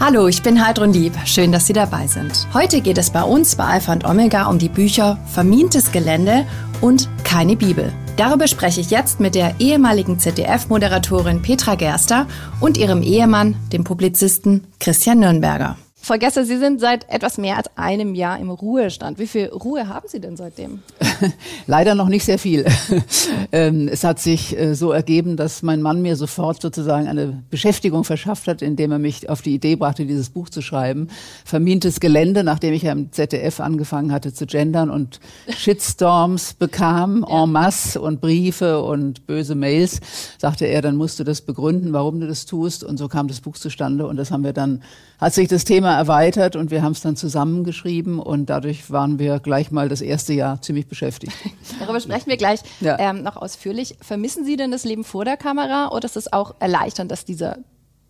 Hallo, ich bin Heidrun Lieb. Schön, dass Sie dabei sind. Heute geht es bei uns bei Alpha und Omega um die Bücher Vermintes Gelände und Keine Bibel. Darüber spreche ich jetzt mit der ehemaligen ZDF-Moderatorin Petra Gerster und ihrem Ehemann, dem Publizisten Christian Nürnberger. Frau Gesser, Sie sind seit etwas mehr als einem Jahr im Ruhestand. Wie viel Ruhe haben Sie denn seitdem? Leider noch nicht sehr viel. Ähm, es hat sich äh, so ergeben, dass mein Mann mir sofort sozusagen eine Beschäftigung verschafft hat, indem er mich auf die Idee brachte, dieses Buch zu schreiben. Vermintes Gelände, nachdem ich ja im ZDF angefangen hatte zu gendern und Shitstorms bekam en masse und Briefe und böse Mails, sagte er, dann musst du das begründen, warum du das tust. Und so kam das Buch zustande und das haben wir dann, hat sich das Thema erweitert und wir haben es dann zusammengeschrieben und dadurch waren wir gleich mal das erste Jahr ziemlich beschäftigt. Darüber sprechen wir gleich ja. ähm, noch ausführlich. Vermissen Sie denn das Leben vor der Kamera oder ist es auch erleichternd, dass dieser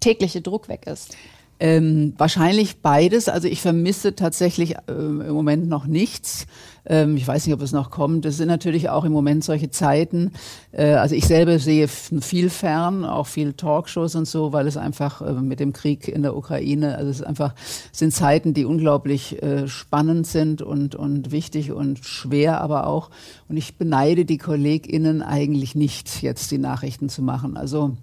tägliche Druck weg ist? Ähm, wahrscheinlich beides. Also ich vermisse tatsächlich äh, im Moment noch nichts. Ähm, ich weiß nicht, ob es noch kommt. Es sind natürlich auch im Moment solche Zeiten. Äh, also ich selber sehe viel fern, auch viel Talkshows und so, weil es einfach äh, mit dem Krieg in der Ukraine, also es ist einfach sind Zeiten, die unglaublich äh, spannend sind und und wichtig und schwer, aber auch. Und ich beneide die KollegInnen eigentlich nicht, jetzt die Nachrichten zu machen. Also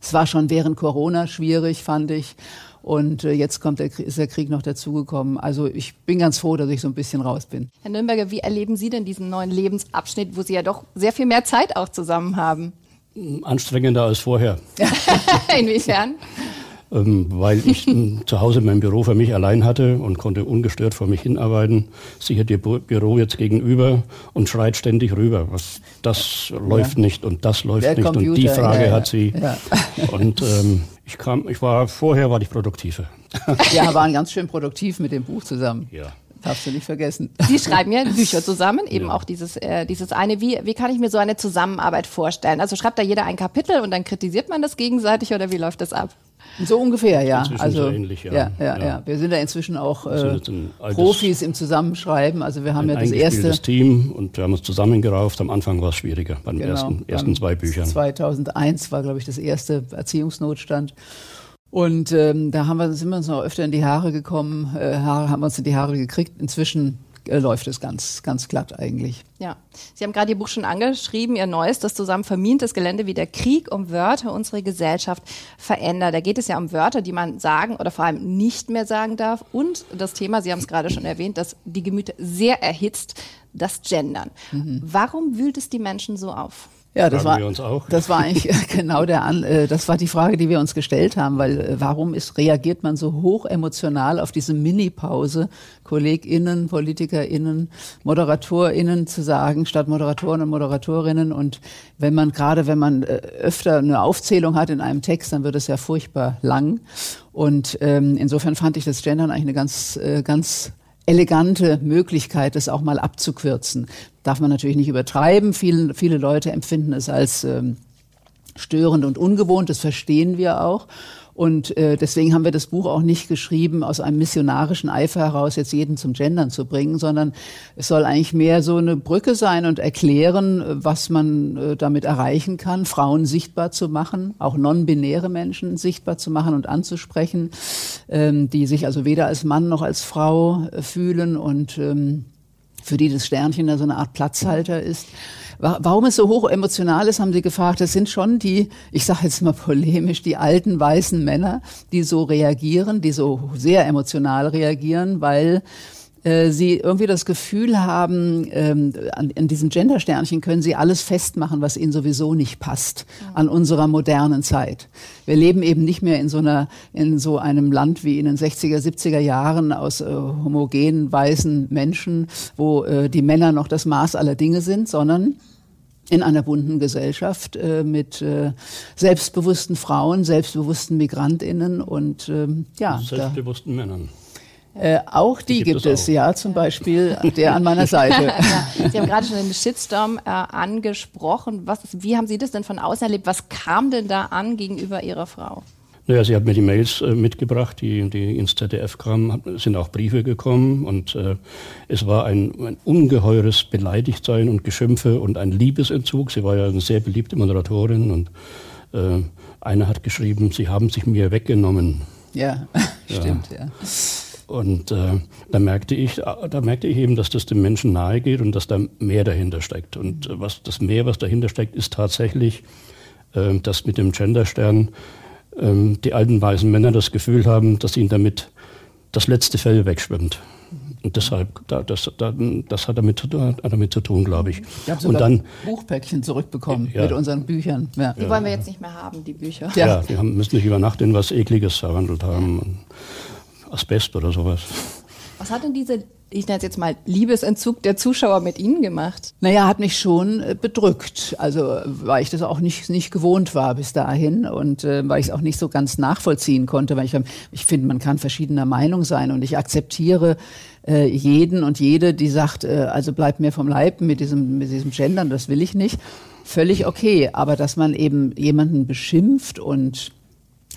es war schon während Corona schwierig, fand ich. Und äh, jetzt kommt der, ist der Krieg noch dazugekommen. Also ich bin ganz froh, dass ich so ein bisschen raus bin. Herr Nürnberger, wie erleben Sie denn diesen neuen Lebensabschnitt, wo Sie ja doch sehr viel mehr Zeit auch zusammen haben? Anstrengender als vorher. Inwiefern? ähm, weil ich zu Hause mein Büro für mich allein hatte und konnte ungestört vor mich hinarbeiten. Sie hat ihr Büro jetzt gegenüber und schreit ständig rüber. Was, das ja. läuft nicht und das läuft Der nicht Computer, und die Frage ja, hat sie. Und ähm, ich kam, ich war vorher war ich produktiver. Ja, waren ganz schön produktiv mit dem Buch zusammen. Ja. Darfst du nicht vergessen. Sie schreiben ja Bücher zusammen, eben ja. auch dieses, äh, dieses eine. Wie, wie kann ich mir so eine Zusammenarbeit vorstellen? Also schreibt da jeder ein Kapitel und dann kritisiert man das gegenseitig oder wie läuft das ab? So ungefähr, ja. Inzwischen also so ähnlich, ja. Ja, ja, ja. Wir sind da inzwischen auch äh, Profis im Zusammenschreiben. Also wir haben ja das erste Team und wir haben uns zusammengerauft. Am Anfang war es schwieriger beim genau, ersten, ersten zwei Büchern. 2001 war, glaube ich, das erste Erziehungsnotstand. Und ähm, da haben wir, sind wir uns noch öfter in die Haare gekommen, äh, Haare, haben uns in die Haare gekriegt. Inzwischen äh, läuft es ganz, ganz glatt eigentlich. Ja, Sie haben gerade Ihr Buch schon angeschrieben, Ihr neues, das zusammen vermintes Gelände, wie der Krieg um Wörter unsere Gesellschaft verändert. Da geht es ja um Wörter, die man sagen oder vor allem nicht mehr sagen darf. Und das Thema, Sie haben es gerade schon erwähnt, das die Gemüter sehr erhitzt, das Gendern. Mhm. Warum wühlt es die Menschen so auf? Ja, das war, das war eigentlich genau der, An äh, das war die Frage, die wir uns gestellt haben, weil äh, warum ist, reagiert man so hoch emotional auf diese Mini-Pause, KollegInnen, PolitikerInnen, ModeratorInnen zu sagen, statt Moderatoren und Moderatorinnen? Und wenn man, gerade wenn man äh, öfter eine Aufzählung hat in einem Text, dann wird es ja furchtbar lang. Und ähm, insofern fand ich das Gendern eigentlich eine ganz, äh, ganz elegante Möglichkeit, das auch mal abzukürzen. Darf man natürlich nicht übertreiben. Viele, viele Leute empfinden es als ähm, störend und ungewohnt, das verstehen wir auch. Und äh, deswegen haben wir das Buch auch nicht geschrieben aus einem missionarischen Eifer heraus, jetzt jeden zum Gendern zu bringen, sondern es soll eigentlich mehr so eine Brücke sein und erklären, was man äh, damit erreichen kann, Frauen sichtbar zu machen, auch non-binäre Menschen sichtbar zu machen und anzusprechen, ähm, die sich also weder als Mann noch als Frau äh, fühlen und ähm, für die das Sternchen da so eine Art Platzhalter ist. Warum es so hoch emotional ist, haben Sie gefragt. Das sind schon die, ich sage jetzt mal polemisch, die alten weißen Männer, die so reagieren, die so sehr emotional reagieren, weil äh, sie irgendwie das Gefühl haben, ähm, an, an diesem Gendersternchen können sie alles festmachen, was ihnen sowieso nicht passt an unserer modernen Zeit. Wir leben eben nicht mehr in so einer, in so einem Land wie in den 60er, 70er Jahren aus äh, homogenen weißen Menschen, wo äh, die Männer noch das Maß aller Dinge sind, sondern in einer bunten Gesellschaft äh, mit äh, selbstbewussten Frauen, selbstbewussten Migrantinnen und ähm, ja, selbstbewussten da, Männern. Äh, auch die, die gibt, gibt, es, es ja, zum Beispiel der an meiner Seite. ja. Sie haben gerade schon den Shitstorm äh, angesprochen. Was, wie haben Sie das denn von außen erlebt? Was kam denn da an gegenüber Ihrer Frau? Naja, sie hat mir die Mails äh, mitgebracht, die, die ins ZDF kamen, sind auch Briefe gekommen und äh, es war ein, ein ungeheures Beleidigtsein und Geschimpfe und ein Liebesentzug. Sie war ja eine sehr beliebte Moderatorin und äh, einer hat geschrieben, sie haben sich mir weggenommen. Ja. Stimmt, ja. Und äh, da merkte ich, da merkte ich eben, dass das dem Menschen nahe geht und dass da mehr dahinter steckt. Und äh, was das mehr, was dahinter steckt, ist tatsächlich, äh, dass mit dem Genderstern äh, die alten weißen Männer das Gefühl haben, dass ihnen damit das letzte Fell wegschwimmt. Und deshalb, da, das, da, das hat damit, hat damit zu tun, glaube ich. Wir haben und dann Buchpäckchen zurückbekommen ja. mit unseren Büchern. Ja. Die wollen wir jetzt nicht mehr haben, die Bücher. Ja, ja die haben, müssen nicht über Nacht in was Ekliges verwandelt haben. Asbest oder sowas. Was hat denn diese, ich nenne es jetzt mal, Liebesentzug der Zuschauer mit Ihnen gemacht? Naja, hat mich schon äh, bedrückt. Also, weil ich das auch nicht, nicht gewohnt war bis dahin und äh, weil ich es auch nicht so ganz nachvollziehen konnte, weil ich, ich finde, man kann verschiedener Meinung sein und ich akzeptiere äh, jeden und jede, die sagt, äh, also bleibt mir vom Leib mit diesem, mit diesem Gendern, das will ich nicht. Völlig okay. Aber dass man eben jemanden beschimpft und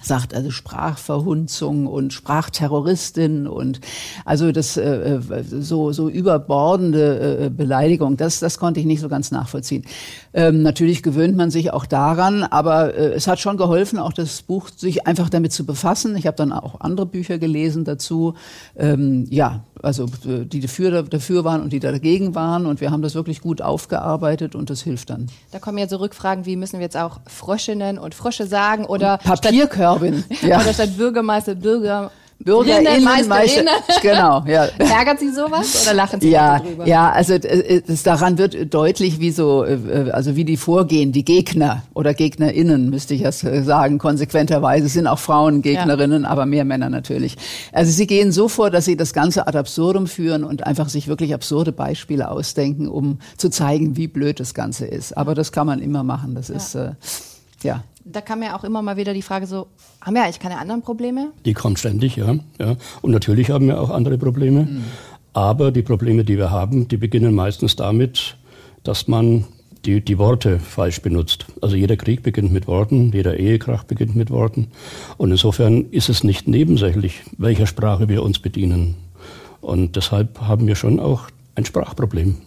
sagt also Sprachverhunzung und Sprachterroristin und also das äh, äh, so so überbordende äh, Beleidigung das das konnte ich nicht so ganz nachvollziehen ähm, natürlich gewöhnt man sich auch daran aber äh, es hat schon geholfen auch das Buch sich einfach damit zu befassen ich habe dann auch andere Bücher gelesen dazu ähm, ja also äh, die dafür, dafür waren und die dagegen waren. Und wir haben das wirklich gut aufgearbeitet und das hilft dann. Da kommen ja so Rückfragen, wie müssen wir jetzt auch Fröschinnen und Frösche sagen oder Papierkörbin. Statt, ja. Oder statt Bürgermeister, Bürger. BürgerInnen, Meisterinnen. Genau, ja. Ärgert Sie sowas oder lachen Sie ja, darüber? Ja, also es, daran wird deutlich, wie so, äh, also wie die vorgehen, die Gegner oder GegnerInnen, müsste ich jetzt sagen, konsequenterweise es sind auch Frauen Gegnerinnen, ja. aber mehr Männer natürlich. Also sie gehen so vor, dass sie das Ganze ad absurdum führen und einfach sich wirklich absurde Beispiele ausdenken, um zu zeigen, wie blöd das Ganze ist. Aber das kann man immer machen. Das ja. ist äh, ja da kam ja auch immer mal wieder die Frage so, haben wir eigentlich keine anderen Probleme? Die kommen ständig, ja. ja. Und natürlich haben wir auch andere Probleme. Mhm. Aber die Probleme, die wir haben, die beginnen meistens damit, dass man die, die Worte falsch benutzt. Also jeder Krieg beginnt mit Worten, jeder Ehekrach beginnt mit Worten. Und insofern ist es nicht nebensächlich, welcher Sprache wir uns bedienen. Und deshalb haben wir schon auch ein Sprachproblem.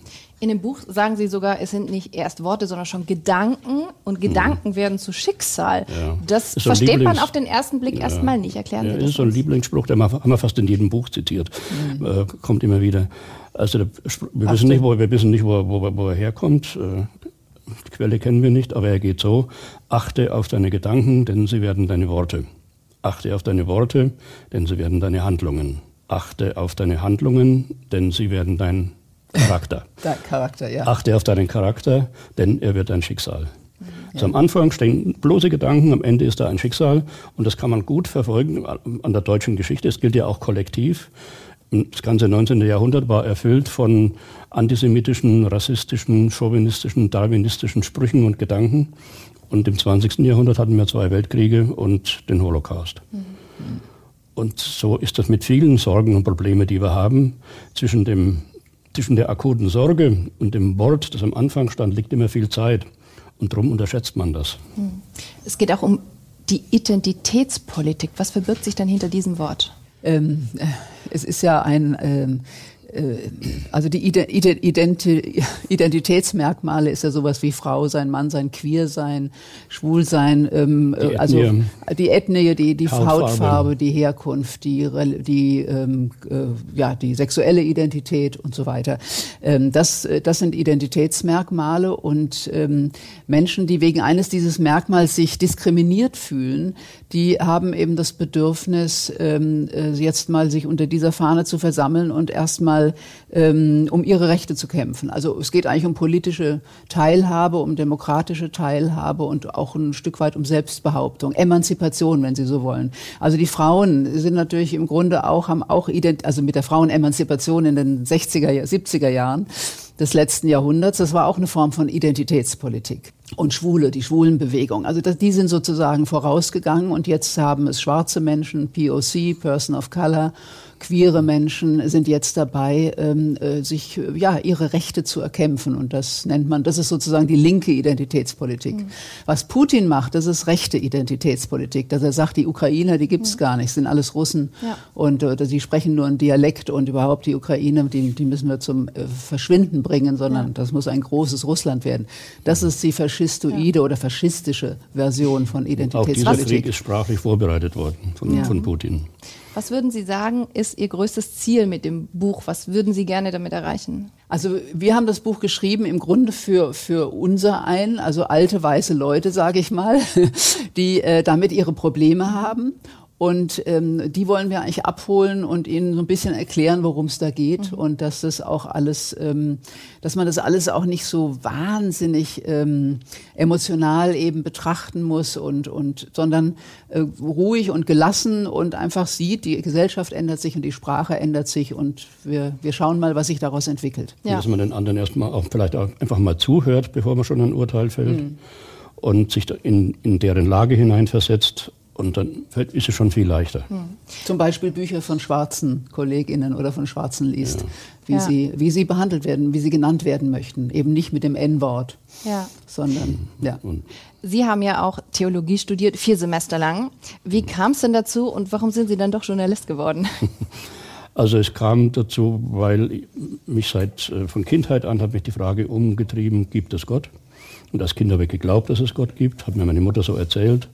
In dem Buch sagen Sie sogar, es sind nicht erst Worte, sondern schon Gedanken und Gedanken mhm. werden zu Schicksal. Ja. Das so versteht Lieblings man auf den ersten Blick ja. erstmal nicht. Erklären ja, Sie das. Das ist so ein Lieblingsspruch, den haben wir fast in jedem Buch zitiert. Mhm. Äh, kommt immer wieder. Also wir wissen nicht, wo, wir wissen nicht, wo, wo, wo er herkommt. Äh, die Quelle kennen wir nicht, aber er geht so. Achte auf deine Gedanken, denn sie werden deine Worte. Achte auf deine Worte, denn sie werden deine Handlungen. Achte auf deine Handlungen, denn sie werden dein Charakter. Charakter, ja. Achte auf deinen Charakter, denn er wird dein Schicksal. Also am Anfang stehen bloße Gedanken, am Ende ist da ein Schicksal und das kann man gut verfolgen an der deutschen Geschichte. Es gilt ja auch kollektiv. Das ganze 19. Jahrhundert war erfüllt von antisemitischen, rassistischen, chauvinistischen, darwinistischen Sprüchen und Gedanken. Und im 20. Jahrhundert hatten wir zwei Weltkriege und den Holocaust. Mhm. Und so ist das mit vielen Sorgen und Problemen, die wir haben, zwischen dem zwischen der akuten Sorge und dem Wort, das am Anfang stand, liegt immer viel Zeit. Und darum unterschätzt man das. Hm. Es geht auch um die Identitätspolitik. Was verbirgt sich denn hinter diesem Wort? Ähm, äh, es ist ja ein ähm, äh, also die Identitätsmerkmale ist ja sowas wie Frau sein, Mann sein, queer sein, schwul sein, ähm, die also die Ethnie, die, die Hautfarbe. Hautfarbe, die Herkunft, die, die, ähm, äh, ja, die sexuelle Identität und so weiter. Ähm, das, das sind Identitätsmerkmale und ähm, Menschen, die wegen eines dieses Merkmals sich diskriminiert fühlen, die haben eben das Bedürfnis, ähm, äh, jetzt mal sich unter dieser Fahne zu versammeln und erstmal ähm, um ihre Rechte zu kämpfen. Also es geht eigentlich um politische Teilhabe, um demokratische Teilhabe und auch ein Stück weit um Selbstbehauptung, Emanzipation, wenn Sie so wollen. Also die Frauen sind natürlich im Grunde auch, haben auch, ident also mit der Frauenemanzipation in den 60er, 70er Jahren des letzten Jahrhunderts, das war auch eine Form von Identitätspolitik und Schwule, die Schwulenbewegung. Also das, die sind sozusagen vorausgegangen und jetzt haben es schwarze Menschen, POC, Person of Color, queere Menschen sind jetzt dabei, ähm, äh, sich ja ihre Rechte zu erkämpfen und das nennt man, das ist sozusagen die linke Identitätspolitik. Mhm. Was Putin macht, das ist rechte Identitätspolitik, dass er sagt, die Ukrainer, die gibt's mhm. gar nicht, sind alles Russen ja. und äh, die sprechen nur einen Dialekt und überhaupt die Ukrainer, die, die müssen wir zum äh, Verschwinden bringen, sondern ja. das muss ein großes Russland werden. Das ist die faschistoide ja. oder faschistische Version von Identitätspolitik. Auch dieser Krieg ist sprachlich vorbereitet worden von, ja. von Putin. Was würden Sie sagen, ist Ihr größtes Ziel mit dem Buch? Was würden Sie gerne damit erreichen? Also wir haben das Buch geschrieben im Grunde für, für unser ein, also alte weiße Leute, sage ich mal, die äh, damit ihre Probleme haben und ähm, die wollen wir eigentlich abholen und ihnen so ein bisschen erklären, worum es da geht mhm. und dass das auch alles, ähm, dass man das alles auch nicht so wahnsinnig ähm, emotional eben betrachten muss und und sondern äh, ruhig und gelassen und einfach sieht, die Gesellschaft ändert sich und die Sprache ändert sich und wir wir schauen mal, was sich daraus entwickelt. Ja. Dass man den anderen erstmal auch vielleicht auch einfach mal zuhört, bevor man schon ein Urteil fällt. Mhm. Und sich in, in deren Lage hineinversetzt und dann ist es schon viel leichter. Hm. Zum Beispiel Bücher von schwarzen KollegInnen oder von Schwarzen liest, ja. wie, ja. Sie, wie sie behandelt werden, wie sie genannt werden möchten. Eben nicht mit dem N-Wort, ja. sondern, ja. Und Sie haben ja auch Theologie studiert, vier Semester lang. Wie kam es denn dazu und warum sind Sie dann doch Journalist geworden? Also es kam dazu, weil mich seit äh, von Kindheit an hat mich die Frage umgetrieben, gibt es Gott? Und als Kind habe ich geglaubt, dass es Gott gibt, hat mir meine Mutter so erzählt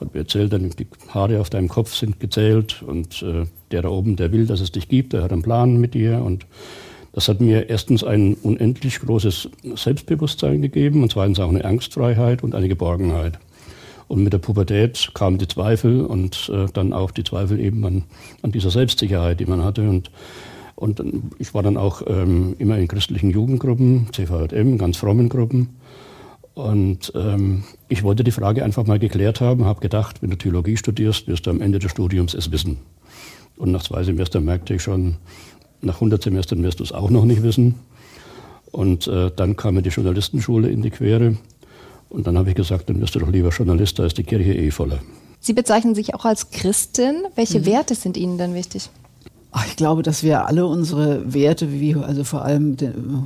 hat mir erzählt, die Haare auf deinem Kopf sind gezählt und äh, der da oben, der will, dass es dich gibt, der hat einen Plan mit dir und das hat mir erstens ein unendlich großes Selbstbewusstsein gegeben und zweitens auch eine Angstfreiheit und eine Geborgenheit. Und mit der Pubertät kamen die Zweifel und äh, dann auch die Zweifel eben an, an dieser Selbstsicherheit, die man hatte. Und, und ich war dann auch ähm, immer in christlichen Jugendgruppen, CVJM, ganz frommen Gruppen. Und ähm, ich wollte die Frage einfach mal geklärt haben, habe gedacht, wenn du Theologie studierst, wirst du am Ende des Studiums es wissen. Und nach zwei Semestern merkte ich schon, nach 100 Semestern wirst du es auch noch nicht wissen. Und äh, dann kam mir die Journalistenschule in die Quere. Und dann habe ich gesagt, dann wirst du doch lieber Journalist, da ist die Kirche eh voller. Sie bezeichnen sich auch als Christin. Welche mhm. Werte sind Ihnen denn wichtig? Ich glaube, dass wir alle unsere Werte, wie also vor allem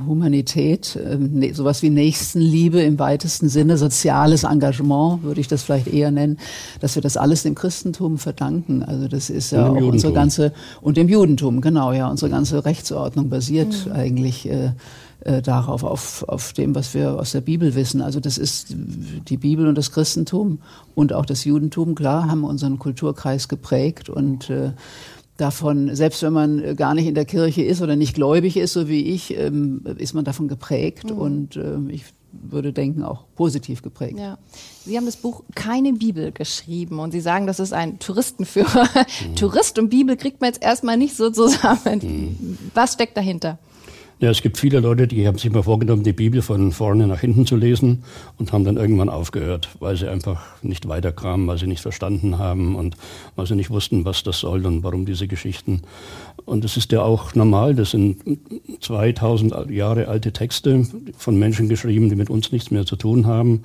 Humanität, äh, sowas wie Nächstenliebe im weitesten Sinne, soziales Engagement, würde ich das vielleicht eher nennen, dass wir das alles dem Christentum verdanken. Also das ist ja auch unsere ganze und dem Judentum, genau, ja, unsere ganze Rechtsordnung basiert mhm. eigentlich äh, äh, darauf, auf, auf dem, was wir aus der Bibel wissen. Also das ist die Bibel und das Christentum und auch das Judentum, klar, haben unseren Kulturkreis geprägt und äh, davon, selbst wenn man äh, gar nicht in der Kirche ist oder nicht gläubig ist, so wie ich, ähm, ist man davon geprägt mhm. und ähm, ich würde denken, auch positiv geprägt. Ja. Sie haben das Buch Keine Bibel geschrieben und Sie sagen, das ist ein Touristenführer. Mhm. Tourist und Bibel kriegt man jetzt erstmal nicht so zusammen. Mhm. Was steckt dahinter? Ja, es gibt viele Leute, die haben sich mal vorgenommen, die Bibel von vorne nach hinten zu lesen und haben dann irgendwann aufgehört, weil sie einfach nicht weiterkamen, weil sie nicht verstanden haben und weil sie nicht wussten, was das soll und warum diese Geschichten. Und es ist ja auch normal, das sind 2000 Jahre alte Texte von Menschen geschrieben, die mit uns nichts mehr zu tun haben.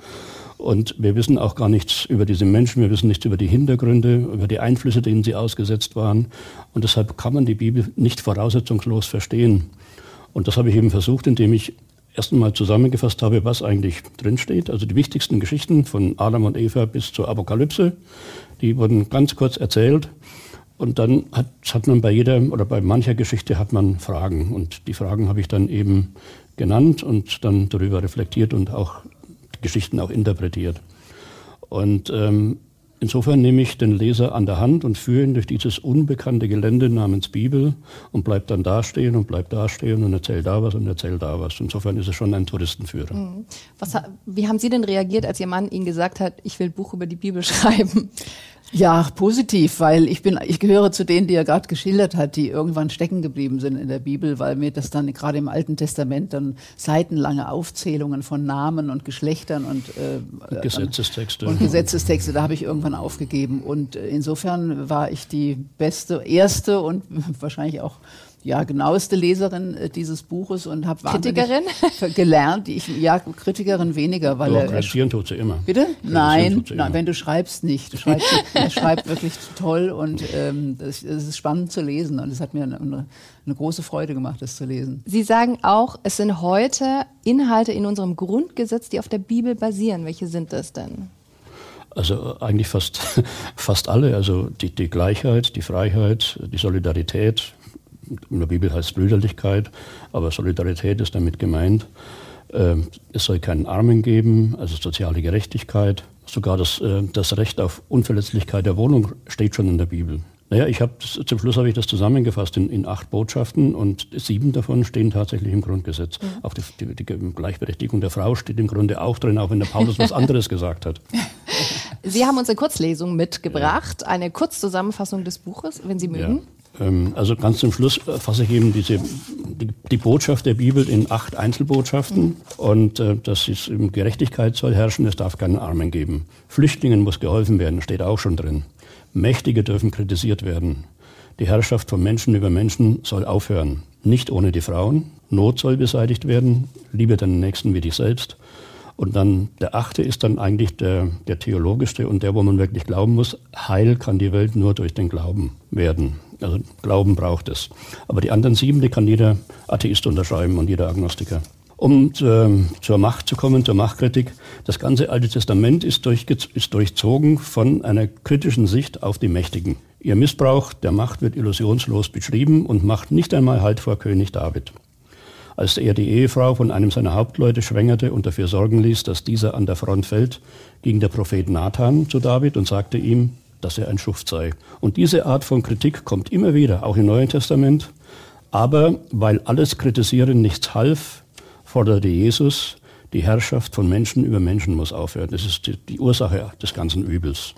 Und wir wissen auch gar nichts über diese Menschen, wir wissen nichts über die Hintergründe, über die Einflüsse, denen sie ausgesetzt waren. Und deshalb kann man die Bibel nicht voraussetzungslos verstehen. Und das habe ich eben versucht, indem ich erst einmal zusammengefasst habe, was eigentlich drinsteht. Also die wichtigsten Geschichten von Adam und Eva bis zur Apokalypse, die wurden ganz kurz erzählt. Und dann hat, hat man bei jeder oder bei mancher Geschichte hat man Fragen. Und die Fragen habe ich dann eben genannt und dann darüber reflektiert und auch Geschichten auch interpretiert. Und ähm, Insofern nehme ich den Leser an der Hand und führe ihn durch dieses unbekannte Gelände namens Bibel und bleibt dann dastehen und bleibt dastehen und erzählt da was und erzählt da was. Insofern ist es schon ein Touristenführer. Mhm. Was, wie haben Sie denn reagiert, als Ihr Mann Ihnen gesagt hat, ich will ein Buch über die Bibel schreiben? Ja, positiv, weil ich bin, ich gehöre zu denen, die er gerade geschildert hat, die irgendwann stecken geblieben sind in der Bibel, weil mir das dann gerade im Alten Testament dann seitenlange Aufzählungen von Namen und Geschlechtern und, äh, Gesetzestexte und Gesetzestexte, da habe ich irgendwann aufgegeben. Und äh, insofern war ich die beste, erste und wahrscheinlich auch ja, genaueste Leserin äh, dieses Buches und habe Kritikerin gelernt. Ich, ja, Kritikerin weniger, weil Doch, er tut sie immer. Bitte? Nein, nein, wenn du schreibst nicht. Du schreibst, er schreibt wirklich toll und ähm, es ist spannend zu lesen und es hat mir eine, eine große Freude gemacht, das zu lesen. Sie sagen auch, es sind heute Inhalte in unserem Grundgesetz, die auf der Bibel basieren. Welche sind das denn? Also eigentlich fast, fast alle. Also die, die Gleichheit, die Freiheit, die Solidarität, in der Bibel heißt Brüderlichkeit, aber Solidarität ist damit gemeint. Äh, es soll keinen Armen geben, also soziale Gerechtigkeit. Sogar das, äh, das Recht auf Unverletzlichkeit der Wohnung steht schon in der Bibel. Naja, ich habe zum Schluss habe ich das zusammengefasst in, in, acht Botschaften und sieben davon stehen tatsächlich im Grundgesetz. Mhm. Auch die, die, die, Gleichberechtigung der Frau steht im Grunde auch drin, auch wenn der Paulus was anderes gesagt hat. Sie haben uns eine Kurzlesung mitgebracht, eine Kurzzusammenfassung des Buches, wenn Sie mögen. Ja. Ähm, also ganz zum Schluss fasse ich eben diese, die, die Botschaft der Bibel in acht Einzelbotschaften und äh, das ist eben Gerechtigkeit soll herrschen, es darf keinen Armen geben. Flüchtlingen muss geholfen werden, steht auch schon drin. Mächtige dürfen kritisiert werden. Die Herrschaft von Menschen über Menschen soll aufhören. Nicht ohne die Frauen. Not soll beseitigt werden. Liebe deinen Nächsten wie dich selbst. Und dann der achte ist dann eigentlich der, der theologischste und der, wo man wirklich glauben muss, Heil kann die Welt nur durch den Glauben werden. Also Glauben braucht es. Aber die anderen sieben, die kann jeder Atheist unterschreiben und jeder Agnostiker. Um äh, zur Macht zu kommen, zur Machtkritik, das ganze Alte Testament ist, durch, ist durchzogen von einer kritischen Sicht auf die Mächtigen. Ihr Missbrauch der Macht wird illusionslos beschrieben und macht nicht einmal Halt vor König David. Als er die Ehefrau von einem seiner Hauptleute schwängerte und dafür sorgen ließ, dass dieser an der Front fällt, ging der Prophet Nathan zu David und sagte ihm, dass er ein Schuft sei. Und diese Art von Kritik kommt immer wieder, auch im Neuen Testament. Aber weil alles Kritisieren nichts half, forderte Jesus, die Herrschaft von Menschen über Menschen muss aufhören. Das ist die, die Ursache des ganzen Übels.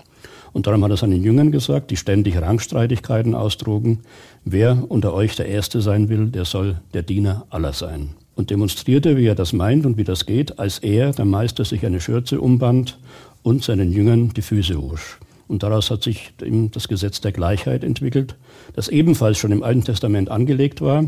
Und darum hat er seinen Jüngern gesagt, die ständig Rangstreitigkeiten austrugen, wer unter euch der Erste sein will, der soll der Diener aller sein. Und demonstrierte, wie er das meint und wie das geht, als er, der Meister, sich eine Schürze umband und seinen Jüngern die Füße wusch. Und daraus hat sich das Gesetz der Gleichheit entwickelt, das ebenfalls schon im Alten Testament angelegt war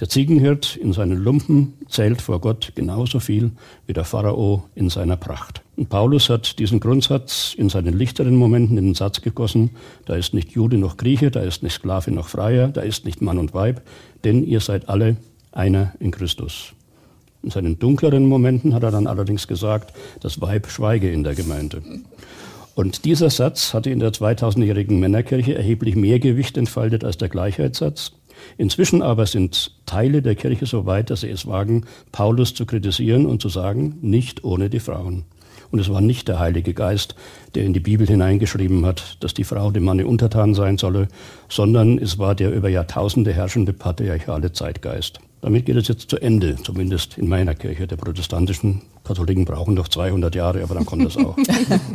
der Ziegenhirt in seinen Lumpen zählt vor Gott genauso viel wie der Pharao in seiner Pracht. Und Paulus hat diesen Grundsatz in seinen lichteren Momenten in den Satz gegossen, da ist nicht Jude noch Grieche, da ist nicht Sklave noch Freier, da ist nicht Mann und Weib, denn ihr seid alle einer in Christus. In seinen dunkleren Momenten hat er dann allerdings gesagt, das Weib schweige in der Gemeinde. Und dieser Satz hatte in der 2000-jährigen Männerkirche erheblich mehr Gewicht entfaltet als der Gleichheitssatz. Inzwischen aber sind Teile der Kirche so weit, dass sie es wagen, Paulus zu kritisieren und zu sagen, nicht ohne die Frauen. Und es war nicht der Heilige Geist, der in die Bibel hineingeschrieben hat, dass die Frau dem Manne untertan sein solle, sondern es war der über Jahrtausende herrschende patriarchale Zeitgeist. Damit geht es jetzt zu Ende, zumindest in meiner Kirche. Der protestantischen Katholiken brauchen noch 200 Jahre, aber dann kommt das auch.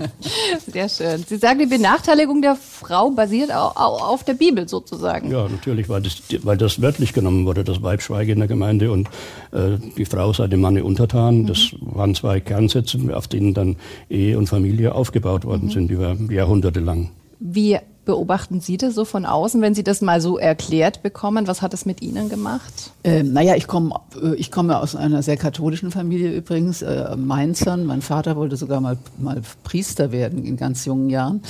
Sehr schön. Sie sagen, die Benachteiligung der Frau basiert auch, auf der Bibel sozusagen. Ja, natürlich, weil das, weil das wörtlich genommen wurde, das Weib schweige in der Gemeinde und äh, die Frau sei dem Manne untertan. Das waren zwei Kernsätze, auf denen dann Ehe und Familie aufgebaut worden mhm. sind über Jahrhunderte lang. Wie beobachten Sie das so von außen, wenn Sie das mal so erklärt bekommen? Was hat das mit Ihnen gemacht? Ähm, naja, ich komme äh, ich komme aus einer sehr katholischen Familie übrigens, äh, Mainzern. Mein Vater wollte sogar mal, mal Priester werden in ganz jungen Jahren.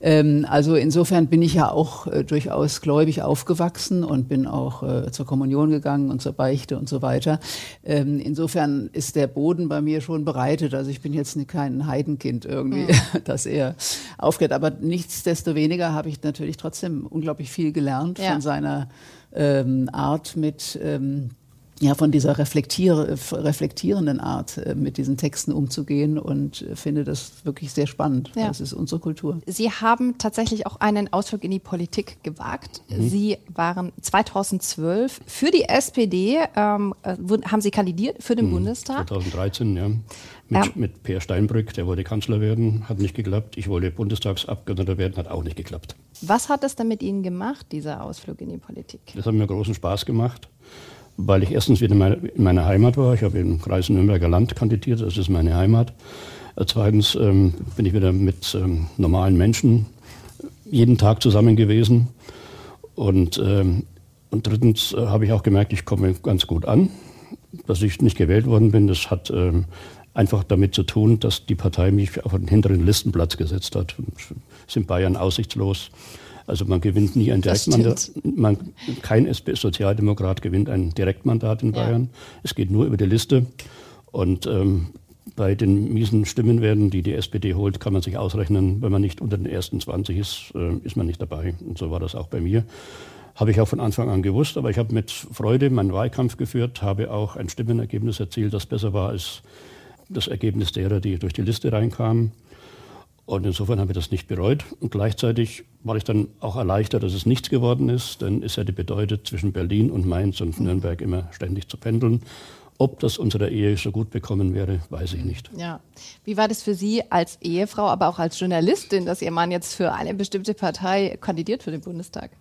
Ähm, also insofern bin ich ja auch äh, durchaus gläubig aufgewachsen und bin auch äh, zur Kommunion gegangen und zur Beichte und so weiter. Ähm, insofern ist der Boden bei mir schon bereitet. Also ich bin jetzt kein Heidenkind irgendwie, mhm. das er aufgeht. Aber nichtsdestoweniger habe ich natürlich trotzdem unglaublich viel gelernt ja. von seiner ähm, Art mit ähm, ja, von dieser reflektier reflektierenden Art äh, mit diesen Texten umzugehen und äh, finde das wirklich sehr spannend. Ja. Das ist unsere Kultur. Sie haben tatsächlich auch einen Ausflug in die Politik gewagt. Mhm. Sie waren 2012 für die SPD, ähm, äh, haben Sie kandidiert für den mhm. Bundestag? 2013, ja. Mit, ja. mit Per Steinbrück, der wollte Kanzler werden, hat nicht geklappt. Ich wollte Bundestagsabgeordneter werden, hat auch nicht geklappt. Was hat es denn mit Ihnen gemacht, dieser Ausflug in die Politik? Das hat mir großen Spaß gemacht weil ich erstens wieder in meiner Heimat war. Ich habe im Kreis Nürnberger Land kandidiert, das ist meine Heimat. Äh, zweitens ähm, bin ich wieder mit ähm, normalen Menschen jeden Tag zusammen gewesen. Und, ähm, und drittens äh, habe ich auch gemerkt, ich komme ganz gut an. Dass ich nicht gewählt worden bin, das hat ähm, einfach damit zu tun, dass die Partei mich auf einen hinteren Listenplatz gesetzt hat. Ist in Bayern aussichtslos. Also man gewinnt nie ein Direktmandat. Man, kein SP-Sozialdemokrat gewinnt ein Direktmandat in Bayern. Ja. Es geht nur über die Liste. Und ähm, bei den miesen Stimmenwerten, die die SPD holt, kann man sich ausrechnen, wenn man nicht unter den ersten 20 ist, äh, ist man nicht dabei. Und so war das auch bei mir. Habe ich auch von Anfang an gewusst, aber ich habe mit Freude meinen Wahlkampf geführt, habe auch ein Stimmenergebnis erzielt, das besser war als das Ergebnis derer, die durch die Liste reinkamen. Und insofern habe ich das nicht bereut. Und gleichzeitig war ich dann auch erleichtert, dass es nichts geworden ist. Denn es hätte bedeutet, zwischen Berlin und Mainz und Nürnberg immer ständig zu pendeln. Ob das unserer Ehe so gut bekommen wäre, weiß ich nicht. Ja. Wie war das für Sie als Ehefrau, aber auch als Journalistin, dass Ihr Mann jetzt für eine bestimmte Partei kandidiert für den Bundestag?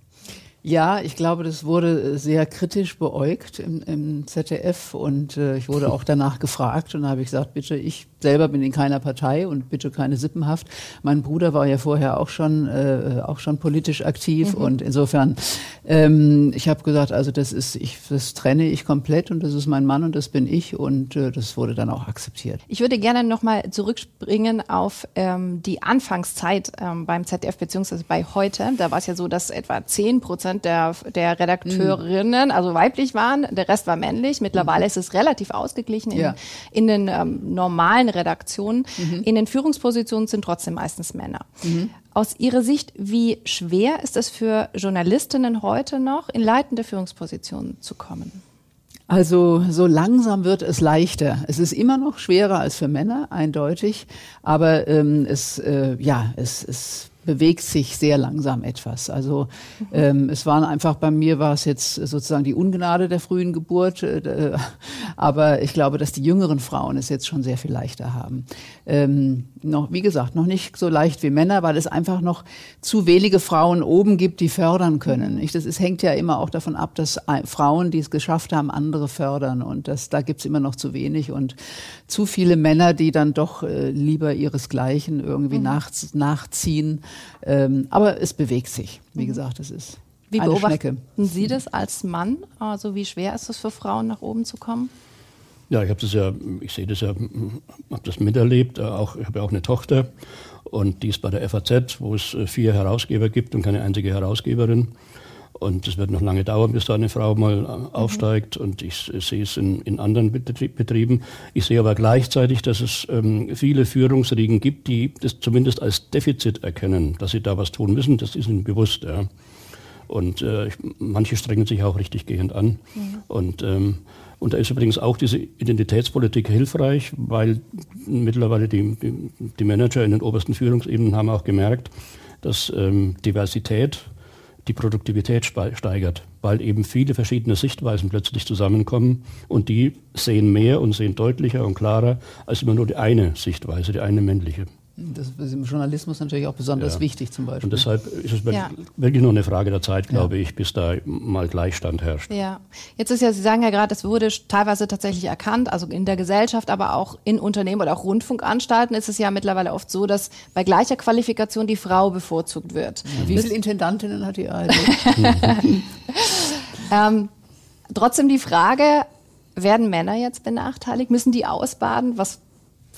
Ja, ich glaube, das wurde sehr kritisch beäugt im, im ZDF und äh, ich wurde auch danach gefragt und da habe ich gesagt, bitte, ich selber bin in keiner Partei und bitte keine Sippenhaft. Mein Bruder war ja vorher auch schon äh, auch schon politisch aktiv mhm. und insofern ähm, ich habe gesagt, also das ist ich das trenne ich komplett und das ist mein Mann und das bin ich und äh, das wurde dann auch akzeptiert. Ich würde gerne noch mal zurückspringen auf ähm, die Anfangszeit ähm, beim ZDF beziehungsweise bei heute. Da war es ja so, dass etwa 10 Prozent der der Redakteurinnen mhm. also weiblich waren, der Rest war männlich. Mittlerweile mhm. ist es relativ ausgeglichen in, ja. in den ähm, normalen Redaktionen. Mhm. In den Führungspositionen sind trotzdem meistens Männer. Mhm. Aus Ihrer Sicht, wie schwer ist es für Journalistinnen heute noch, in leitende Führungspositionen zu kommen? Also so langsam wird es leichter. Es ist immer noch schwerer als für Männer, eindeutig, aber ähm, es, äh, ja, es, es bewegt sich sehr langsam etwas. Also ähm, es waren einfach bei mir war es jetzt sozusagen die Ungnade der frühen Geburt, äh, aber ich glaube, dass die jüngeren Frauen es jetzt schon sehr viel leichter haben. Ähm, noch, wie gesagt, noch nicht so leicht wie Männer, weil es einfach noch zu wenige Frauen oben gibt, die fördern können. Ich, das ist, hängt ja immer auch davon ab, dass Frauen, die es geschafft haben, andere fördern und das, da gibt es immer noch zu wenig und zu viele Männer, die dann doch äh, lieber ihresgleichen irgendwie mhm. nach, nachziehen ähm, aber es bewegt sich. Wie mhm. gesagt, es ist wie eine beobachten Schnecke. Sie das als Mann? Also wie schwer ist es für Frauen, nach oben zu kommen? Ja, ich habe das ja, ich sehe das ja, habe das miterlebt. Äh, auch, ich habe ja auch eine Tochter und die ist bei der FAZ, wo es äh, vier Herausgeber gibt und keine einzige Herausgeberin. Und es wird noch lange dauern, bis da eine Frau mal äh, aufsteigt. Und ich, sehe es in, in, anderen Betrieben. Ich sehe aber gleichzeitig, dass es ähm, viele Führungsriegen gibt, die das zumindest als Defizit erkennen, dass sie da was tun müssen. Das ist ihnen bewusst. Ja. Und äh, ich, manche strengen sich auch richtig gehend an. Mhm. Und, ähm, und da ist übrigens auch diese Identitätspolitik hilfreich, weil mittlerweile die, die, die Manager in den obersten Führungsebenen haben auch gemerkt, dass ähm, Diversität die Produktivität steigert, weil eben viele verschiedene Sichtweisen plötzlich zusammenkommen und die sehen mehr und sehen deutlicher und klarer als immer nur die eine Sichtweise, die eine männliche. Das ist im Journalismus natürlich auch besonders ja. wichtig zum Beispiel. Und deshalb ist es ja. wirklich nur eine Frage der Zeit, glaube ja. ich, bis da mal Gleichstand herrscht. Ja, jetzt ist ja, Sie sagen ja gerade, es wurde teilweise tatsächlich erkannt, also in der Gesellschaft, aber auch in Unternehmen oder auch Rundfunkanstalten ist es ja mittlerweile oft so, dass bei gleicher Qualifikation die Frau bevorzugt wird. Wie viele Intendantinnen hat die ARD? ähm, trotzdem die Frage, werden Männer jetzt benachteiligt? Müssen die ausbaden? Was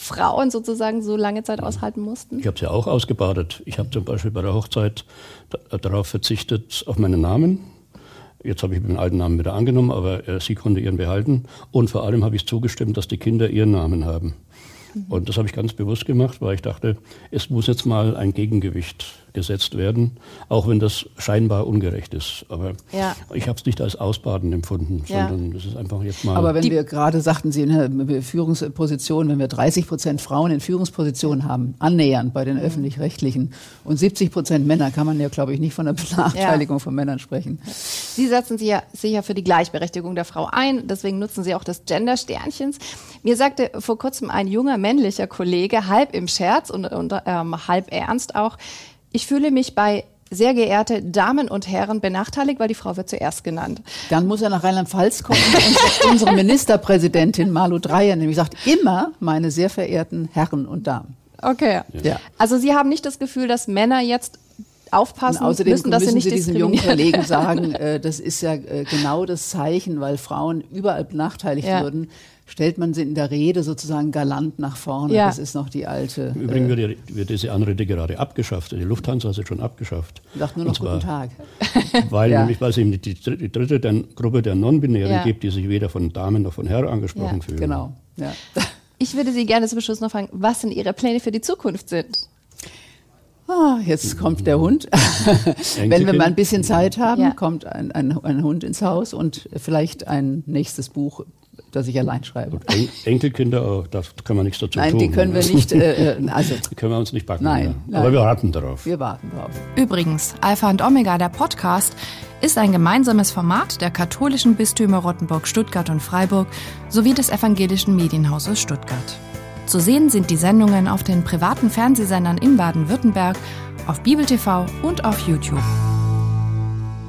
Frauen sozusagen so lange Zeit aushalten mussten? Ich habe sie ja auch ausgebadet. Ich habe zum Beispiel bei der Hochzeit darauf verzichtet, auf meinen Namen. Jetzt habe ich den alten Namen wieder angenommen, aber äh, sie konnte ihren behalten. Und vor allem habe ich zugestimmt, dass die Kinder ihren Namen haben. Mhm. Und das habe ich ganz bewusst gemacht, weil ich dachte, es muss jetzt mal ein Gegengewicht gesetzt werden, auch wenn das scheinbar ungerecht ist. Aber ja. ich habe es nicht als Ausbaden empfunden, ja. sondern es ist einfach jetzt mal. Aber wenn wir gerade sagten Sie in der Führungsposition, wenn wir 30 Prozent Frauen in Führungspositionen haben, annähernd bei den mhm. öffentlich-rechtlichen und 70 Prozent Männer, kann man ja, glaube ich, nicht von der Benachteiligung ja. von Männern sprechen. Sie setzen sich ja sicher für die Gleichberechtigung der Frau ein, deswegen nutzen Sie auch das Gender-Sternchens. Mir sagte vor kurzem ein junger männlicher Kollege, halb im Scherz und, und ähm, halb ernst auch, ich fühle mich bei sehr geehrte Damen und Herren benachteiligt, weil die Frau wird zuerst genannt. Dann muss er nach Rheinland-Pfalz kommen. unsere, unsere Ministerpräsidentin Malu Dreyer nämlich sagt immer meine sehr verehrten Herren und Damen. Okay. Ja. Also Sie haben nicht das Gefühl, dass Männer jetzt aufpassen und außerdem müssen, dass müssen sie nicht Sie diesen jungen Kollegen sagen, äh, das ist ja äh, genau das Zeichen, weil Frauen überall benachteiligt ja. würden, stellt man sie in der Rede sozusagen galant nach vorne. Ja. Das ist noch die alte. Im Übrigen äh, wird, wird, diese Anrede gerade abgeschafft. Die Lufthansa hat sie schon abgeschafft. Sagt nur noch zwar, guten Tag. Weil ja. nämlich, weil es eben die, die dritte der Gruppe der Non-Binären ja. gibt, die sich weder von Damen noch von Herren angesprochen fühlen. Genau. Ja. Ich würde Sie gerne zum Schluss noch fragen, was denn Ihre Pläne für die Zukunft sind. Ah, jetzt kommt der Hund. Wenn wir mal ein bisschen Zeit haben, ja. kommt ein, ein, ein Hund ins Haus und vielleicht ein nächstes Buch das ich allein schreibe. Und en Enkelkinder, oh, da können wir nichts dazu nein, tun. Nein, die können wir nicht, äh, äh also. Die können wir uns nicht backen. Nein, nein, Aber wir warten darauf. Wir warten darauf. Übrigens, Alpha und Omega, der Podcast, ist ein gemeinsames Format der katholischen Bistümer Rottenburg, Stuttgart und Freiburg sowie des evangelischen Medienhauses Stuttgart. Zu sehen sind die Sendungen auf den privaten Fernsehsendern in Baden-Württemberg, auf Bibel TV und auf YouTube.